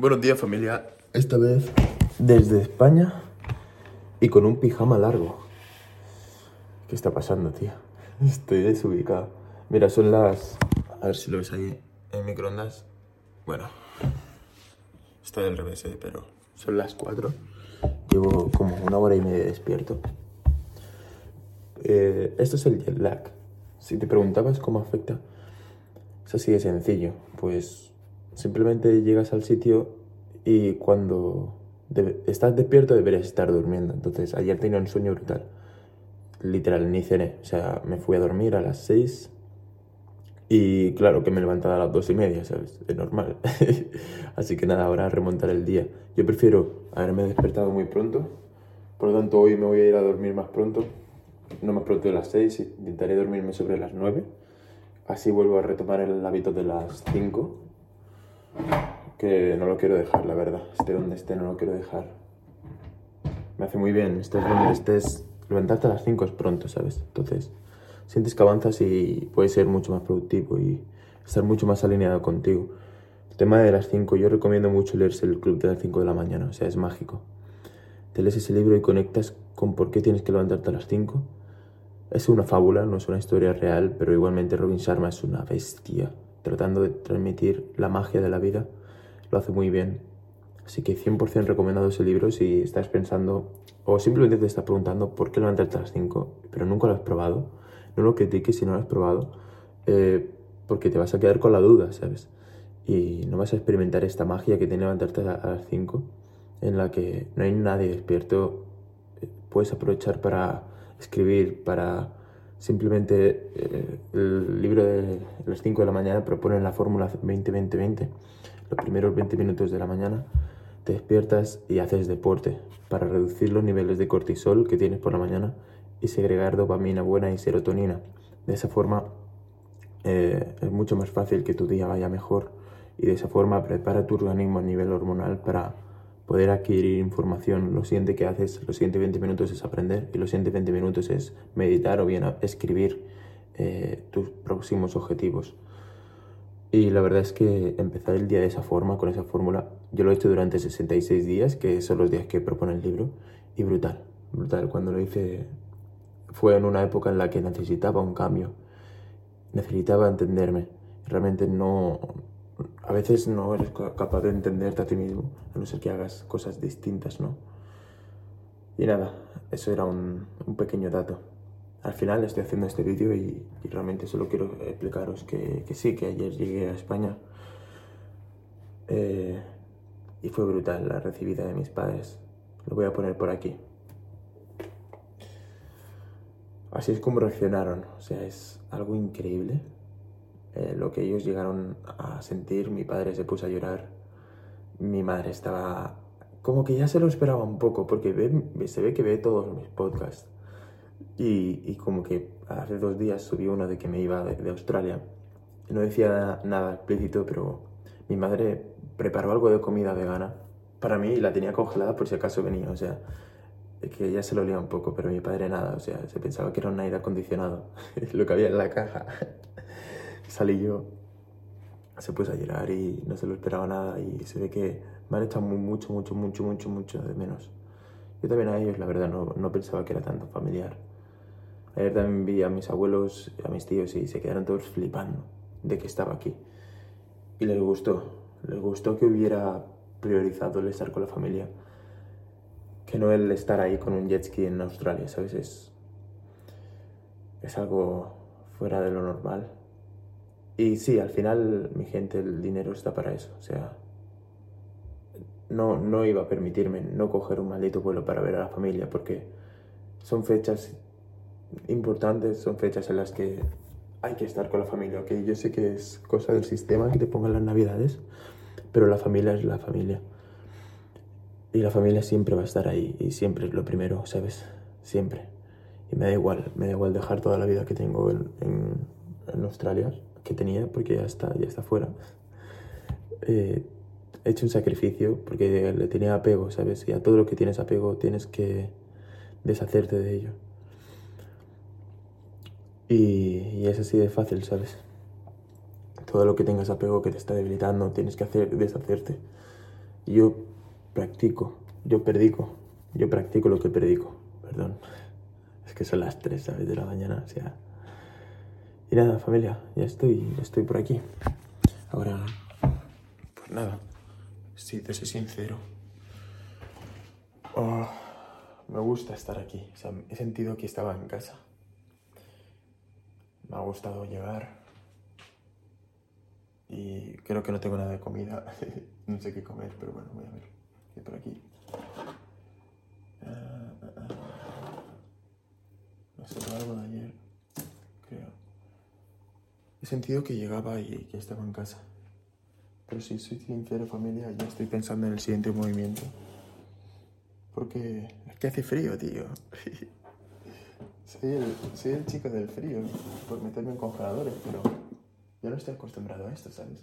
Buenos días familia, esta vez desde España y con un pijama largo. ¿Qué está pasando, tía? Estoy desubicado. Mira, son las... A ver si lo ves ahí en microondas. Bueno, estoy al revés, ¿eh? pero son las 4. Llevo como una hora y media despierto. Eh, esto es el jet lag. Si te preguntabas cómo afecta, es así de sencillo. Pues simplemente llegas al sitio y cuando estás despierto deberías estar durmiendo. Entonces, ayer tenía un sueño brutal. Literal, ni cené. O sea, me fui a dormir a las 6 y claro que me levantaba a las dos y media, ¿sabes? Es normal. Así que nada, ahora remontar el día. Yo prefiero haberme despertado muy pronto. Por lo tanto, hoy me voy a ir a dormir más pronto. No más pronto de las 6, intentaré dormirme sobre las 9. Así vuelvo a retomar el hábito de las 5. Que no lo quiero dejar, la verdad. Esté donde esté, no lo quiero dejar. Me hace muy bien. Estés donde estés. Levantarte a las 5 es pronto, ¿sabes? Entonces sientes que avanzas y puedes ser mucho más productivo y estar mucho más alineado contigo. El tema de las 5, yo recomiendo mucho leerse el club de las 5 de la mañana, o sea, es mágico. Te lees ese libro y conectas con por qué tienes que levantarte a las 5. Es una fábula, no es una historia real, pero igualmente Robin Sharma es una bestia, tratando de transmitir la magia de la vida. Lo hace muy bien. Así que 100% recomendado ese libro si estás pensando o simplemente te estás preguntando por qué levantarte a las 5, pero nunca lo has probado no lo critiques si no lo has probado, eh, porque te vas a quedar con la duda, ¿sabes? Y no vas a experimentar esta magia que tiene levantarte a, las 5, en la que no hay nadie despierto, eh, puedes aprovechar para escribir, para simplemente eh, el libro de las 5 de la mañana propone la fórmula 20-20-20, los primeros 20 minutos de la mañana te despiertas y haces deporte para reducir los niveles de cortisol que tienes por la mañana y segregar dopamina buena y serotonina. De esa forma eh, es mucho más fácil que tu día vaya mejor y de esa forma prepara tu organismo a nivel hormonal para poder adquirir información. Lo siguiente que haces, los siguientes 20 minutos es aprender y los siguientes 20 minutos es meditar o bien escribir eh, tus próximos objetivos. Y la verdad es que empezar el día de esa forma, con esa fórmula, yo lo he hecho durante 66 días, que son los días que propone el libro, y brutal, brutal. Cuando lo hice fue en una época en la que necesitaba un cambio, necesitaba entenderme. Realmente no, a veces no eres capaz de entenderte a ti mismo, a no ser que hagas cosas distintas, ¿no? Y nada, eso era un, pequeño dato. Al final estoy haciendo este vídeo y, realmente solo quiero explicaros que, sí, que ayer llegué a España eh, y fue brutal la recibida de mis padres. Lo voy a poner por aquí. Así es como reaccionaron, o sea, es algo increíble eh, lo que ellos llegaron a sentir. Mi padre se puso a llorar, mi madre estaba como que ya se lo esperaba un poco, porque se ve que ve todos mis podcasts. Y, como que hace dos días subí uno de que me iba de, Australia. No decía nada explícito, pero mi madre preparó algo de comida vegana para mí y la tenía congelada por si acaso venía. O sea, que ya se lo olía un poco, pero mi padre nada, o sea, se pensaba que era un aire acondicionado, lo que había en la caja. Salí yo, se puso a llorar y no se lo esperaba nada y se ve que me han echado mucho, mucho, mucho, mucho, mucho de menos. Yo también a ellos, la verdad, no, no pensaba que era tanto familiar. Ayer también vi a mis abuelos, a mis tíos y se quedaron todos flipando de que estaba aquí. Y les gustó, les gustó que hubiera priorizado el estar con la familia que no el estar ahí con un jet ski en Australia, ¿sabes? Es, es algo fuera de lo normal. Y sí, al final, mi gente, el dinero está para eso. O sea, no, no iba a permitirme no coger un maldito vuelo para ver a la familia porque son fechas importantes, son fechas en las que hay que estar con la familia. Ok, yo sé que es cosa del sistema que te pongan las navidades, pero la familia es la familia. Y la familia siempre va a estar ahí y siempre es lo primero, ¿sabes? Siempre. Y me da igual, me da igual dejar toda la vida que tengo en, en, Australia, que tenía, porque ya está, ya está fuera. Eh, he hecho un sacrificio porque le tenía apego, ¿sabes? Y a todo lo que tienes apego tienes que deshacerte de ello. Y, y, es así de fácil, ¿sabes? Todo lo que tengas apego que te está debilitando, tienes que hacer, deshacerte. Yo practico, yo predico, yo practico lo que predico, perdón. Es que son las 3, ¿sabes? De la mañana, o sea... Y nada, familia, ya estoy, estoy por aquí. Ahora, pues nada, si te soy sincero, oh, me gusta estar aquí. He sentido que estaba en casa. Me ha gustado llegar. Y creo que no tengo nada de comida. no sé qué comer, pero bueno, voy a ver. ¿Qué por aquí? Ah, ah, ah. No algo de ayer, sentido que llegaba y que estaba en casa. Pero si soy sincero, familia, ya estoy pensando en el siguiente movimiento. Porque es que hace frío, tío. soy, el, soy el chico del frío por meterme en congeladores, pero yo no estoy acostumbrado a esto, ¿sabes?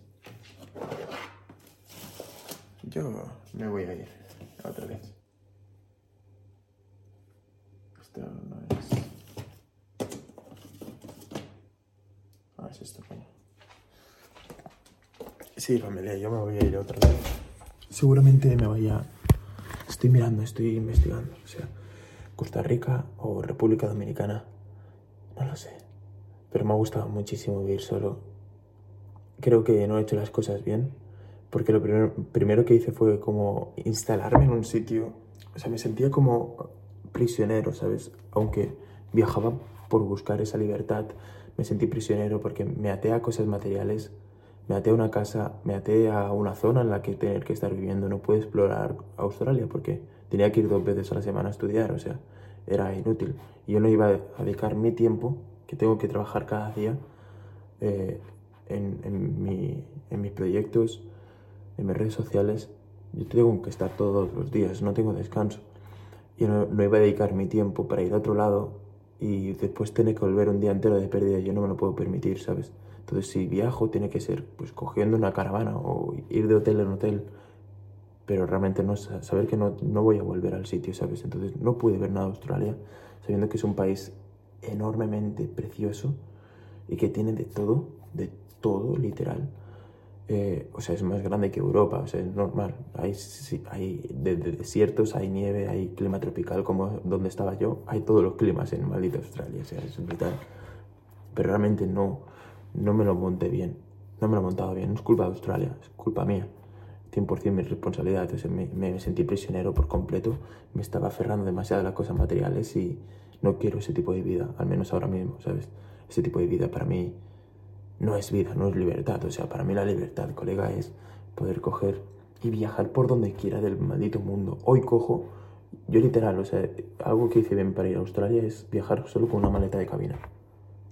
Yo me voy a ir otra vez. Esto no es... es esto, coño. Sí, familia, yo me voy a ir otra vez. Seguramente me vaya... Estoy mirando, estoy investigando. O sea, Costa Rica o República Dominicana. No lo sé. Pero me ha gustado muchísimo vivir solo. Creo que no he hecho las cosas bien. Porque lo primero, primero que hice fue como instalarme en un sitio. O sea, me sentía como prisionero, ¿sabes? Aunque viajaba por buscar esa libertad, me sentí prisionero porque me até a cosas materiales me até a una casa, me até a una zona en la que tener que estar viviendo. No puedo explorar Australia porque tenía que ir dos veces a la semana a estudiar, o sea, era inútil. Yo no iba a dedicar mi tiempo, que tengo que trabajar cada día, eh, en, en, mi, en, mis proyectos, en mis redes sociales. Yo tengo que estar todos los días, no tengo descanso. Y no, no iba a dedicar mi tiempo para ir a otro lado y después tener que volver un día entero de pérdida. Yo no me lo puedo permitir, ¿sabes? Entonces, si viajo, tiene que ser pues cogiendo una caravana o ir de hotel en hotel, pero realmente no saber que no, no voy a volver al sitio, ¿sabes? Entonces, no pude ver nada de Australia, sabiendo que es un país enormemente precioso y que tiene de todo, de todo, literal. Eh, o sea, es más grande que Europa, o sea, es normal. Hay, hay de, desiertos, hay nieve, hay clima tropical, como donde estaba yo, hay todos los climas en maldita Australia, o sea, es brutal. Pero realmente no, no me lo monté bien, no me lo he montado bien, no es culpa de Australia, es culpa mía. 100% mi responsabilidad, entonces me, me, sentí prisionero por completo, me estaba aferrando demasiado a las cosas materiales y no quiero ese tipo de vida, al menos ahora mismo, ¿sabes? Ese tipo de vida para mí no es vida, no es libertad, o sea, para mí la libertad, colega, es poder coger y viajar por donde quiera del maldito mundo. Hoy cojo, yo literal, o sea, algo que hice bien para ir a Australia es viajar solo con una maleta de cabina.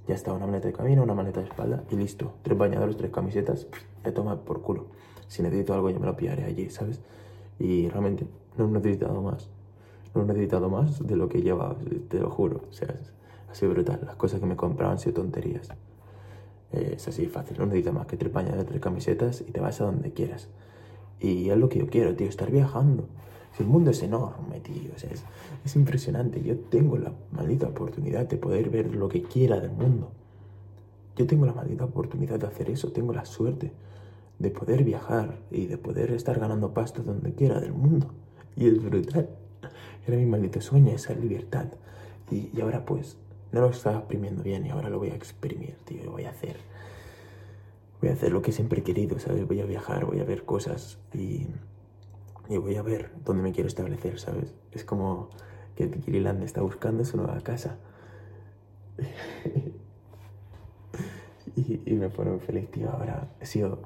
Ya está, una maleta de camino, una maleta de espalda y listo. Tres bañadores, tres camisetas, me toma por culo. Si necesito algo, ya me lo pillaré allí, ¿sabes? Y realmente no he necesitado más. No he necesitado más de lo que llevaba, te lo juro. O sea, ha sido brutal. Las cosas que me compraban han tonterías. Eh, es así fácil, no necesitas más que tres bañadores, tres camisetas y te vas a donde quieras. Y es lo que yo quiero, tío, estar viajando el mundo es enorme, tío. O sea, es, es impresionante. Yo tengo la maldita oportunidad de poder ver lo que quiera del mundo. Yo tengo la maldita oportunidad de hacer eso. Tengo la suerte de poder viajar y de poder estar ganando pasto donde quiera del mundo. Y es brutal. Era mi maldito sueño, esa libertad. Y, y ahora pues no lo estaba exprimiendo bien y ahora lo voy a exprimir, tío. Lo voy a hacer. Voy a hacer lo que siempre he querido, ¿sabes? Voy a viajar, voy a ver cosas y y voy a ver dónde me quiero establecer, ¿sabes? Es como que Kiriland está buscando su nueva casa. y, me pone feliz, tío. Ahora he sido,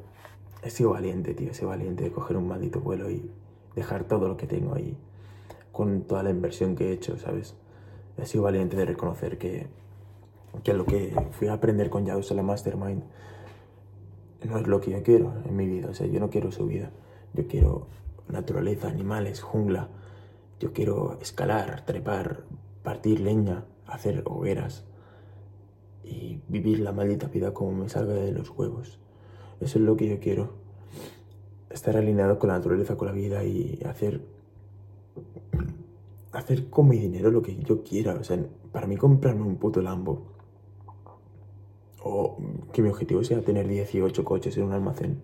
he sido valiente, tío. He sido valiente de coger un maldito vuelo y dejar todo lo que tengo ahí con toda la inversión que he hecho, ¿sabes? He sido valiente de reconocer que, que lo que fui a aprender con Yaus la Mastermind no es lo que yo quiero en mi vida. O sea, yo no quiero su vida. Yo quiero naturaleza, animales, jungla. Yo quiero escalar, trepar, partir leña, hacer hogueras y vivir la maldita vida como me salga de los huevos. Eso es lo que yo quiero. Estar alineado con la naturaleza, con la vida y hacer hacer con mi dinero lo que yo quiera. O sea, para mí comprarme un puto Lambo o que mi objetivo sea tener 18 coches en un almacén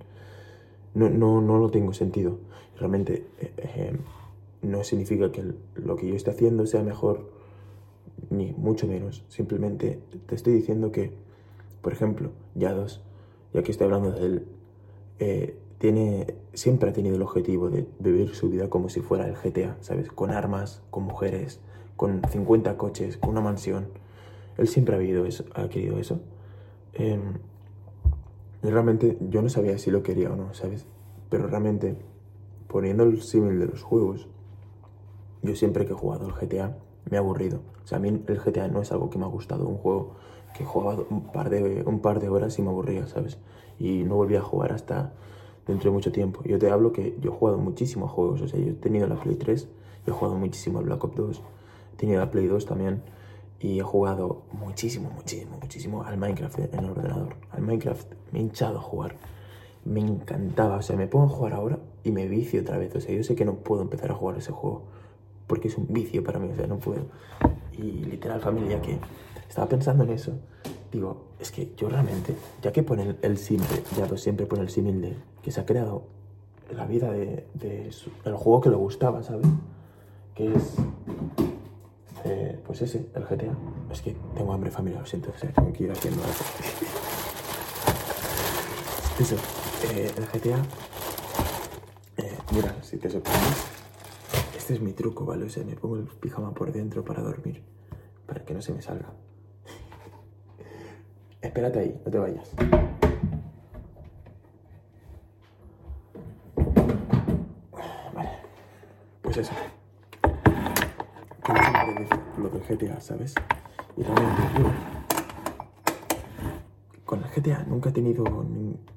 no, no, no lo tengo sentido. Realmente eh, eh, no significa que lo que yo esté haciendo sea mejor, ni mucho menos. Simplemente te estoy diciendo que, por ejemplo, Yados, ya que estoy hablando de él, eh, tiene, siempre ha tenido el objetivo de vivir su vida como si fuera el GTA, ¿sabes? Con armas, con mujeres, con 50 coches, con una mansión. Él siempre ha, vivido eso, ha querido eso. Em, y realmente yo no sabía si lo quería o no, ¿sabes? Pero realmente, poniendo el símil de los juegos, yo siempre que he jugado el GTA me he aburrido. O sea, a mí el GTA no es algo que me ha gustado, un juego que he jugado un par de, un par de horas y me aburría, ¿sabes? Y no volví a jugar hasta dentro de mucho tiempo. Yo te hablo que yo he jugado muchísimos juegos, o sea, yo he tenido la Play 3, he jugado muchísimo al Black Ops 2, he tenido la Play 2 también y he jugado muchísimo, muchísimo, muchísimo al Minecraft en el ordenador. Al Minecraft me he hinchado a jugar. Me encantaba, o sea, me pongo a jugar ahora y me vicio otra vez. O sea, yo sé que no puedo empezar a jugar ese juego porque es un vicio para mí, o sea, no puedo. Y literal, familia, que estaba pensando en eso. Digo, es que yo realmente, ya que pone el, símil, ya pues siempre pone el símil de que se ha creado la vida de, el juego que le gustaba, ¿sabes? Que es eh, pues ese, el GTA. Es que tengo hambre familiar, lo siento, o tengo que ir haciendo algo. Eso, eh, el GTA. Eh, mira, si te sorprendes, este es mi truco, ¿vale? O me pongo el pijama por dentro para dormir, para que no se me salga. Espérate ahí, no te vayas. Pues eso lo del GTA, ¿sabes? Y realmente yo con el GTA nunca he tenido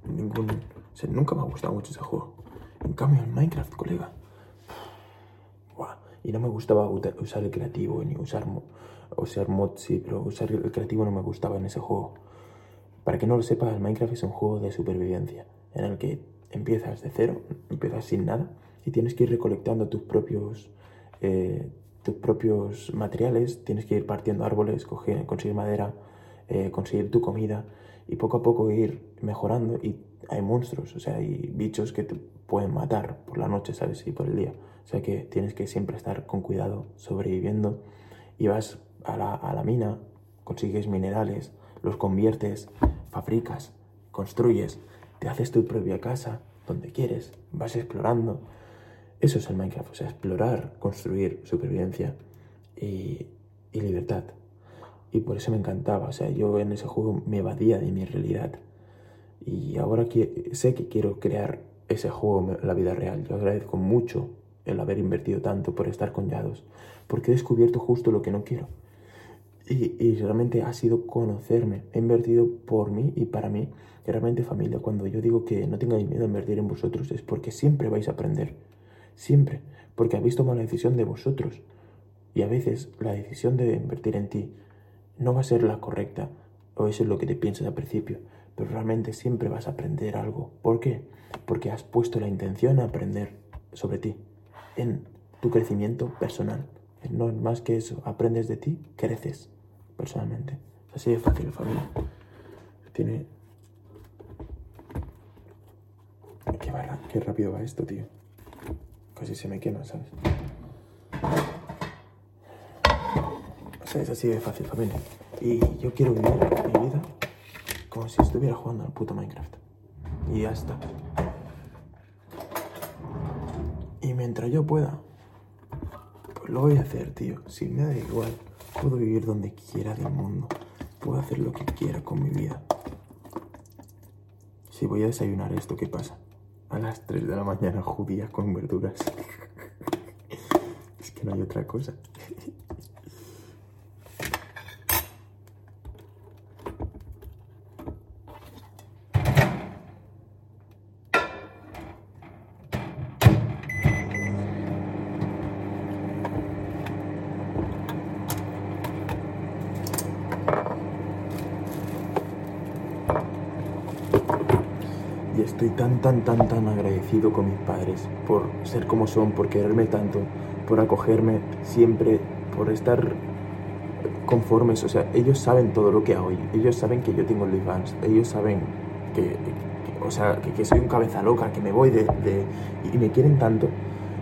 ningún... O sea, nunca me ha gustado mucho ese juego. En cambio, en Minecraft, colega... y no me gustaba usar el creativo, ni usar... Usar mods, sí, pero usar el creativo no me gustaba en ese juego. Para que no lo sepa, el Minecraft es un juego de supervivencia, en el que empiezas de cero, empiezas sin nada, y tienes que ir recolectando tus propios... Eh, tus propios materiales, tienes que ir partiendo árboles, conseguir madera, eh, conseguir tu comida y poco a poco ir mejorando y hay monstruos, o sea, hay bichos que te pueden matar por la noche, ¿sabes? Y por el día. O sea que tienes que siempre estar con cuidado, sobreviviendo y vas a la, a la mina, consigues minerales, los conviertes, fabricas, construyes, te haces tu propia casa donde quieres, vas explorando eso es el Minecraft, o sea, explorar, construir supervivencia y, libertad. Y por eso me encantaba, o sea, yo en ese juego me evadía de mi realidad. Y ahora sé que quiero crear ese juego en la vida real, yo agradezco mucho el haber invertido tanto por estar con Yados, porque he descubierto justo lo que no quiero. Y, y, realmente ha sido conocerme. He invertido por mí y para mí. Y realmente familia, cuando yo digo que no tengáis miedo a invertir en vosotros, es porque siempre vais a aprender siempre, porque habéis tomado la decisión de vosotros. Y a veces la decisión de invertir en ti no va a ser la correcta, o eso es lo que te piensas al principio, pero realmente siempre vas a aprender algo. ¿Por qué? Porque has puesto la intención a aprender sobre ti, en tu crecimiento personal. No es más que eso, aprendes de ti, creces personalmente. Así de fácil, familia. Tiene... Qué, qué rápido va esto, tío. Casi se me quema, ¿sabes? O sea, es así de fácil, familia. Y yo quiero vivir mi vida como si estuviera jugando al puto Minecraft. Y ya está. Y mientras yo pueda, pues lo voy a hacer, tío. Si me da igual, puedo vivir donde quiera del mundo. Puedo hacer lo que quiera con mi vida. Si voy a desayunar esto, ¿qué pasa? A las 3 de la mañana judía con verduras. es que no hay otra cosa. Estoy tan, tan, tan, tan agradecido con mis padres por ser como son, por quererme tanto, por acogerme siempre, por estar conformes. O sea, ellos saben todo lo que hago. Ellos saben que yo tengo OnlyFans. Ellos saben que, o sea, que, soy un cabeza loca, que me voy de, Y me quieren tanto,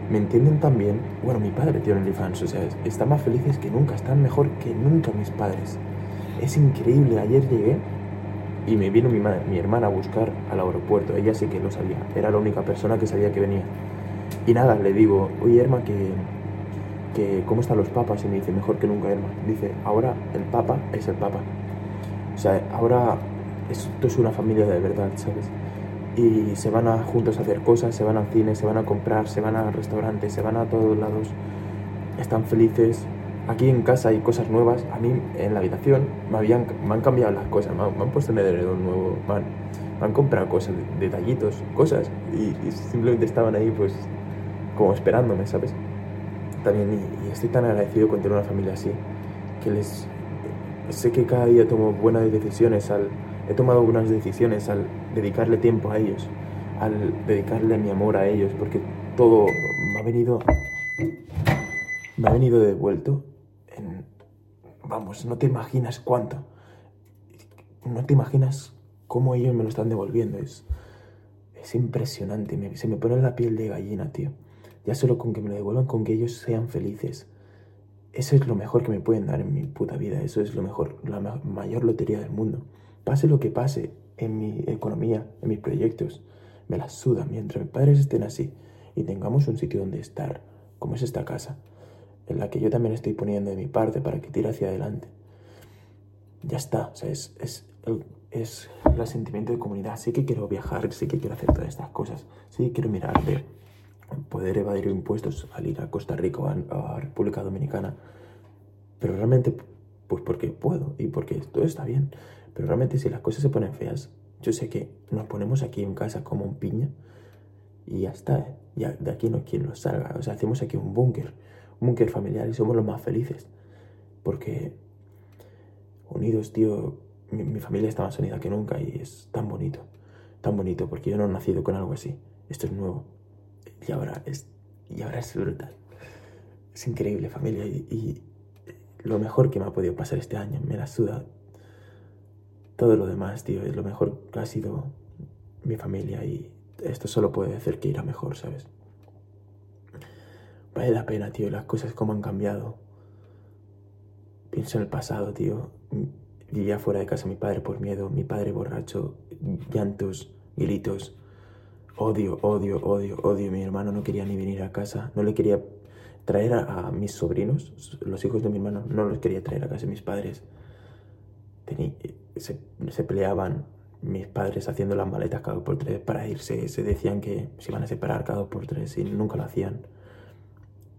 me entienden tan bien. Bueno, mi padre tiene OnlyFans, o sea, están más felices que nunca, están mejor que nunca mis padres. Es increíble, ayer llegué y me vino mi, mi hermana a buscar al aeropuerto, ella sí que lo sabía, era la única persona que sabía que venía. Y nada, le digo, oye Herma, que, que ¿cómo están los papas? Y me dice, mejor que nunca Herma. Dice, ahora el papa es el papa. O sea, ahora esto es una familia de verdad, ¿sabes? Y se van a juntos a hacer cosas, se van al cine, se van a comprar, se van a restaurantes, se van a todos lados, están felices. Aquí en casa hay cosas nuevas. A mí en la habitación me, habían, me han cambiado las cosas, me han, puesto un edredón nuevo, me han, comprado cosas, detallitos, cosas, y, simplemente estaban ahí pues como esperándome, ¿sabes? También, y, y estoy tan agradecido con tener una familia así, que les... Sé que cada día tomo buenas decisiones al he tomado buenas decisiones al dedicarle tiempo a ellos, al dedicarle mi amor a ellos, porque todo me ha venido, me ha venido devuelto vamos, no te imaginas cuánto, no te imaginas cómo ellos me lo están devolviendo, es, es impresionante, se me pone la piel de gallina, tío. Ya solo con que me lo devuelvan, con que ellos sean felices. Eso es lo mejor que me pueden dar en mi puta vida. Eso es lo mejor, la mayor lotería del mundo. Pase lo que pase en mi economía, en mis proyectos, me la suda mientras mis padres estén así y tengamos un sitio donde estar, como es esta casa, en la que yo también estoy poniendo de mi parte para que tire hacia adelante. Ya está, o sea, es, es, el, es el sentimiento de comunidad. Sí que quiero viajar, sí que quiero hacer todas estas cosas, sí que quiero mirar de poder evadir impuestos al ir a Costa Rica o a, a República Dominicana, pero realmente, pues porque puedo y porque todo está bien. Pero realmente si las cosas se ponen feas, yo sé que nos ponemos aquí en casa como un piña y ya está. ¿eh? Ya de aquí no hay quien nos salga. O sea, hacemos aquí un búnker, búnker familiar y somos los más felices. Porque unidos, tío, mi, familia está más unida que nunca y es tan bonito. Tan bonito porque yo no he nacido con algo así. Esto es nuevo. Y ahora es, y ahora es brutal. Es increíble familia y, y lo mejor que me ha podido pasar este año. Me la suda todo lo demás, tío, es lo mejor que ha sido mi familia y esto solo puede hacer que irá mejor, ¿sabes? Vale la pena, tío, las cosas como han cambiado. Pienso en el pasado, tío. Vivía fuera de casa mi padre por miedo, mi padre borracho, llantos, gritos. Odio, odio, odio, odio. Mi hermano no quería ni venir a casa, no le quería traer a, mis sobrinos, los hijos de mi hermano, no los quería traer a casa mis padres se, peleaban mis padres haciendo las maletas cada dos por tres para irse. Se decían que se iban a separar cada dos por tres y nunca lo hacían.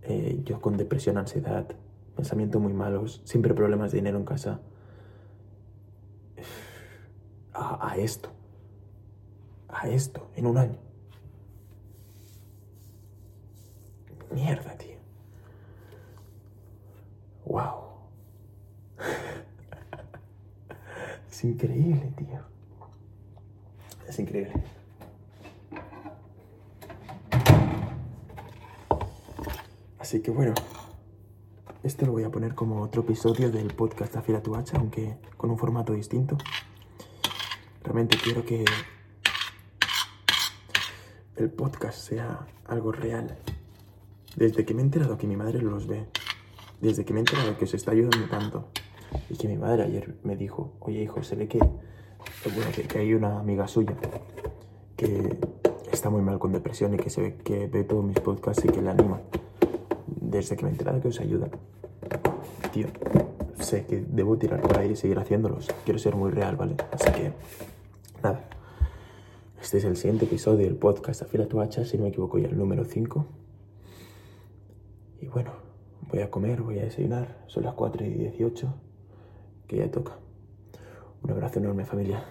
Eh, yo con depresión, ansiedad, pensamientos muy malos, siempre problemas de dinero en casa. A, a esto. A esto, en un año. Mierda, tío. Wow. Es increíble, tío. Es increíble. Así que bueno, esto lo voy a poner como otro episodio del podcast Afila tu hacha, aunque con un formato distinto. Realmente quiero que el podcast sea algo real. Desde que me he enterado que mi madre los ve, desde que me he enterado que os está ayudando tanto, y que mi madre ayer me dijo, oye hijo, se ve que, que, hay una amiga suya que está muy mal con depresión y que se ve que ve todos mis podcasts y que le anima. Desde que me he enterado que os ayuda. Tío, sé que debo tirar por ahí y seguir haciéndolos. Quiero ser muy real, ¿vale? Así que, nada. Este es el siguiente episodio del podcast Afila tu hacha, si no me equivoco ya el número 5. Y bueno, voy a comer, voy a desayunar. Son las 4 y 18 que ya toca. Un abrazo enorme familia.